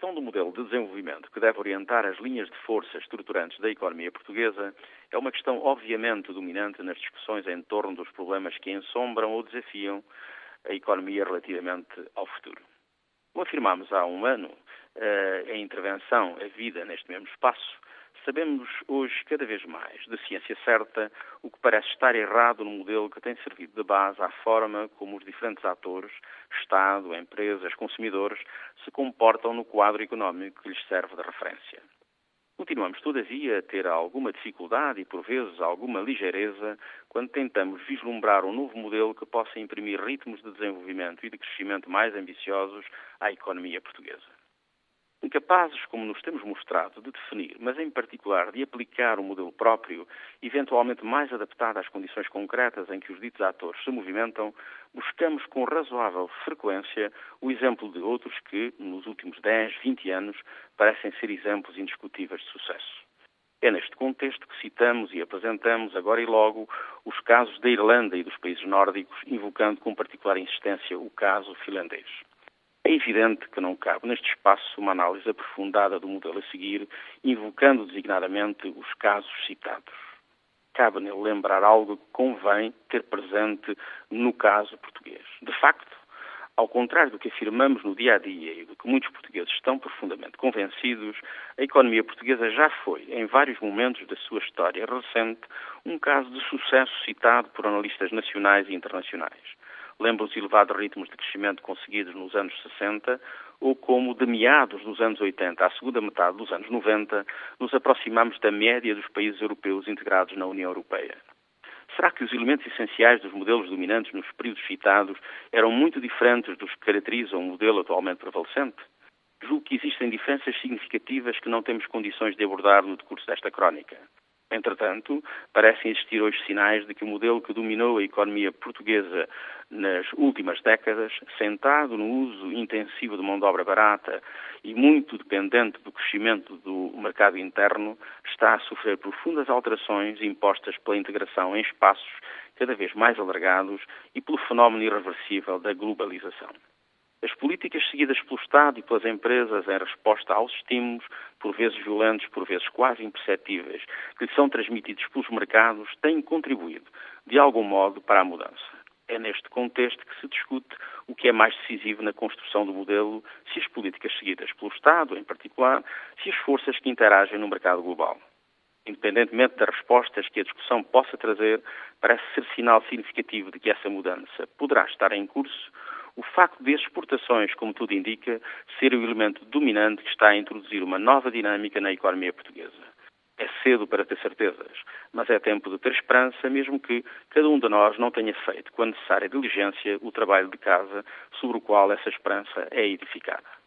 questão do modelo de desenvolvimento que deve orientar as linhas de força estruturantes da economia portuguesa é uma questão obviamente dominante nas discussões em torno dos problemas que ensombram ou desafiam a economia relativamente ao futuro. Como afirmámos há um ano, eh, a intervenção, a vida neste mesmo espaço, sabemos hoje cada vez mais, de ciência certa, o que parece estar errado no modelo que tem servido de base à forma como os diferentes atores, Estado, empresas, consumidores, se comportam no quadro económico que lhes serve de referência. Continuamos, todavia, a ter alguma dificuldade e, por vezes, alguma ligeireza quando tentamos vislumbrar um novo modelo que possa imprimir ritmos de desenvolvimento e de crescimento mais ambiciosos à economia portuguesa. Incapazes, como nos temos mostrado, de definir, mas em particular de aplicar um modelo próprio, eventualmente mais adaptado às condições concretas em que os ditos atores se movimentam, buscamos com razoável frequência o exemplo de outros que, nos últimos 10, 20 anos, parecem ser exemplos indiscutíveis de sucesso. É neste contexto que citamos e apresentamos, agora e logo, os casos da Irlanda e dos países nórdicos, invocando com particular insistência o caso finlandês. É evidente que não cabe neste espaço uma análise aprofundada do modelo a seguir, invocando designadamente os casos citados. Cabe nele lembrar algo que convém ter presente no caso português. De facto, ao contrário do que afirmamos no dia a dia e do que muitos portugueses estão profundamente convencidos, a economia portuguesa já foi, em vários momentos da sua história recente, um caso de sucesso citado por analistas nacionais e internacionais lembra os elevados ritmos de crescimento conseguidos nos anos 60, ou como de meados dos anos 80 à segunda metade dos anos 90, nos aproximamos da média dos países europeus integrados na União Europeia. Será que os elementos essenciais dos modelos dominantes nos períodos citados eram muito diferentes dos que caracterizam o modelo atualmente prevalecente? Julgo que existem diferenças significativas que não temos condições de abordar no decurso desta crónica. Entretanto, parecem existir hoje sinais de que o modelo que dominou a economia portuguesa nas últimas décadas, sentado no uso intensivo de mão de obra barata e muito dependente do crescimento do mercado interno, está a sofrer profundas alterações impostas pela integração em espaços cada vez mais alargados e pelo fenómeno irreversível da globalização. As políticas seguidas pelo Estado e pelas empresas em resposta aos estímulos, por vezes violentos, por vezes quase imperceptíveis, que lhes são transmitidos pelos mercados, têm contribuído, de algum modo, para a mudança. É neste contexto que se discute o que é mais decisivo na construção do modelo, se as políticas seguidas pelo Estado, em particular, se as forças que interagem no mercado global. Independentemente das respostas que a discussão possa trazer, parece ser sinal significativo de que essa mudança poderá estar em curso o facto de as exportações, como tudo indica, ser o elemento dominante que está a introduzir uma nova dinâmica na economia portuguesa. É cedo para ter certezas, mas é tempo de ter esperança, mesmo que cada um de nós não tenha feito, com a necessária diligência, o trabalho de casa sobre o qual essa esperança é edificada.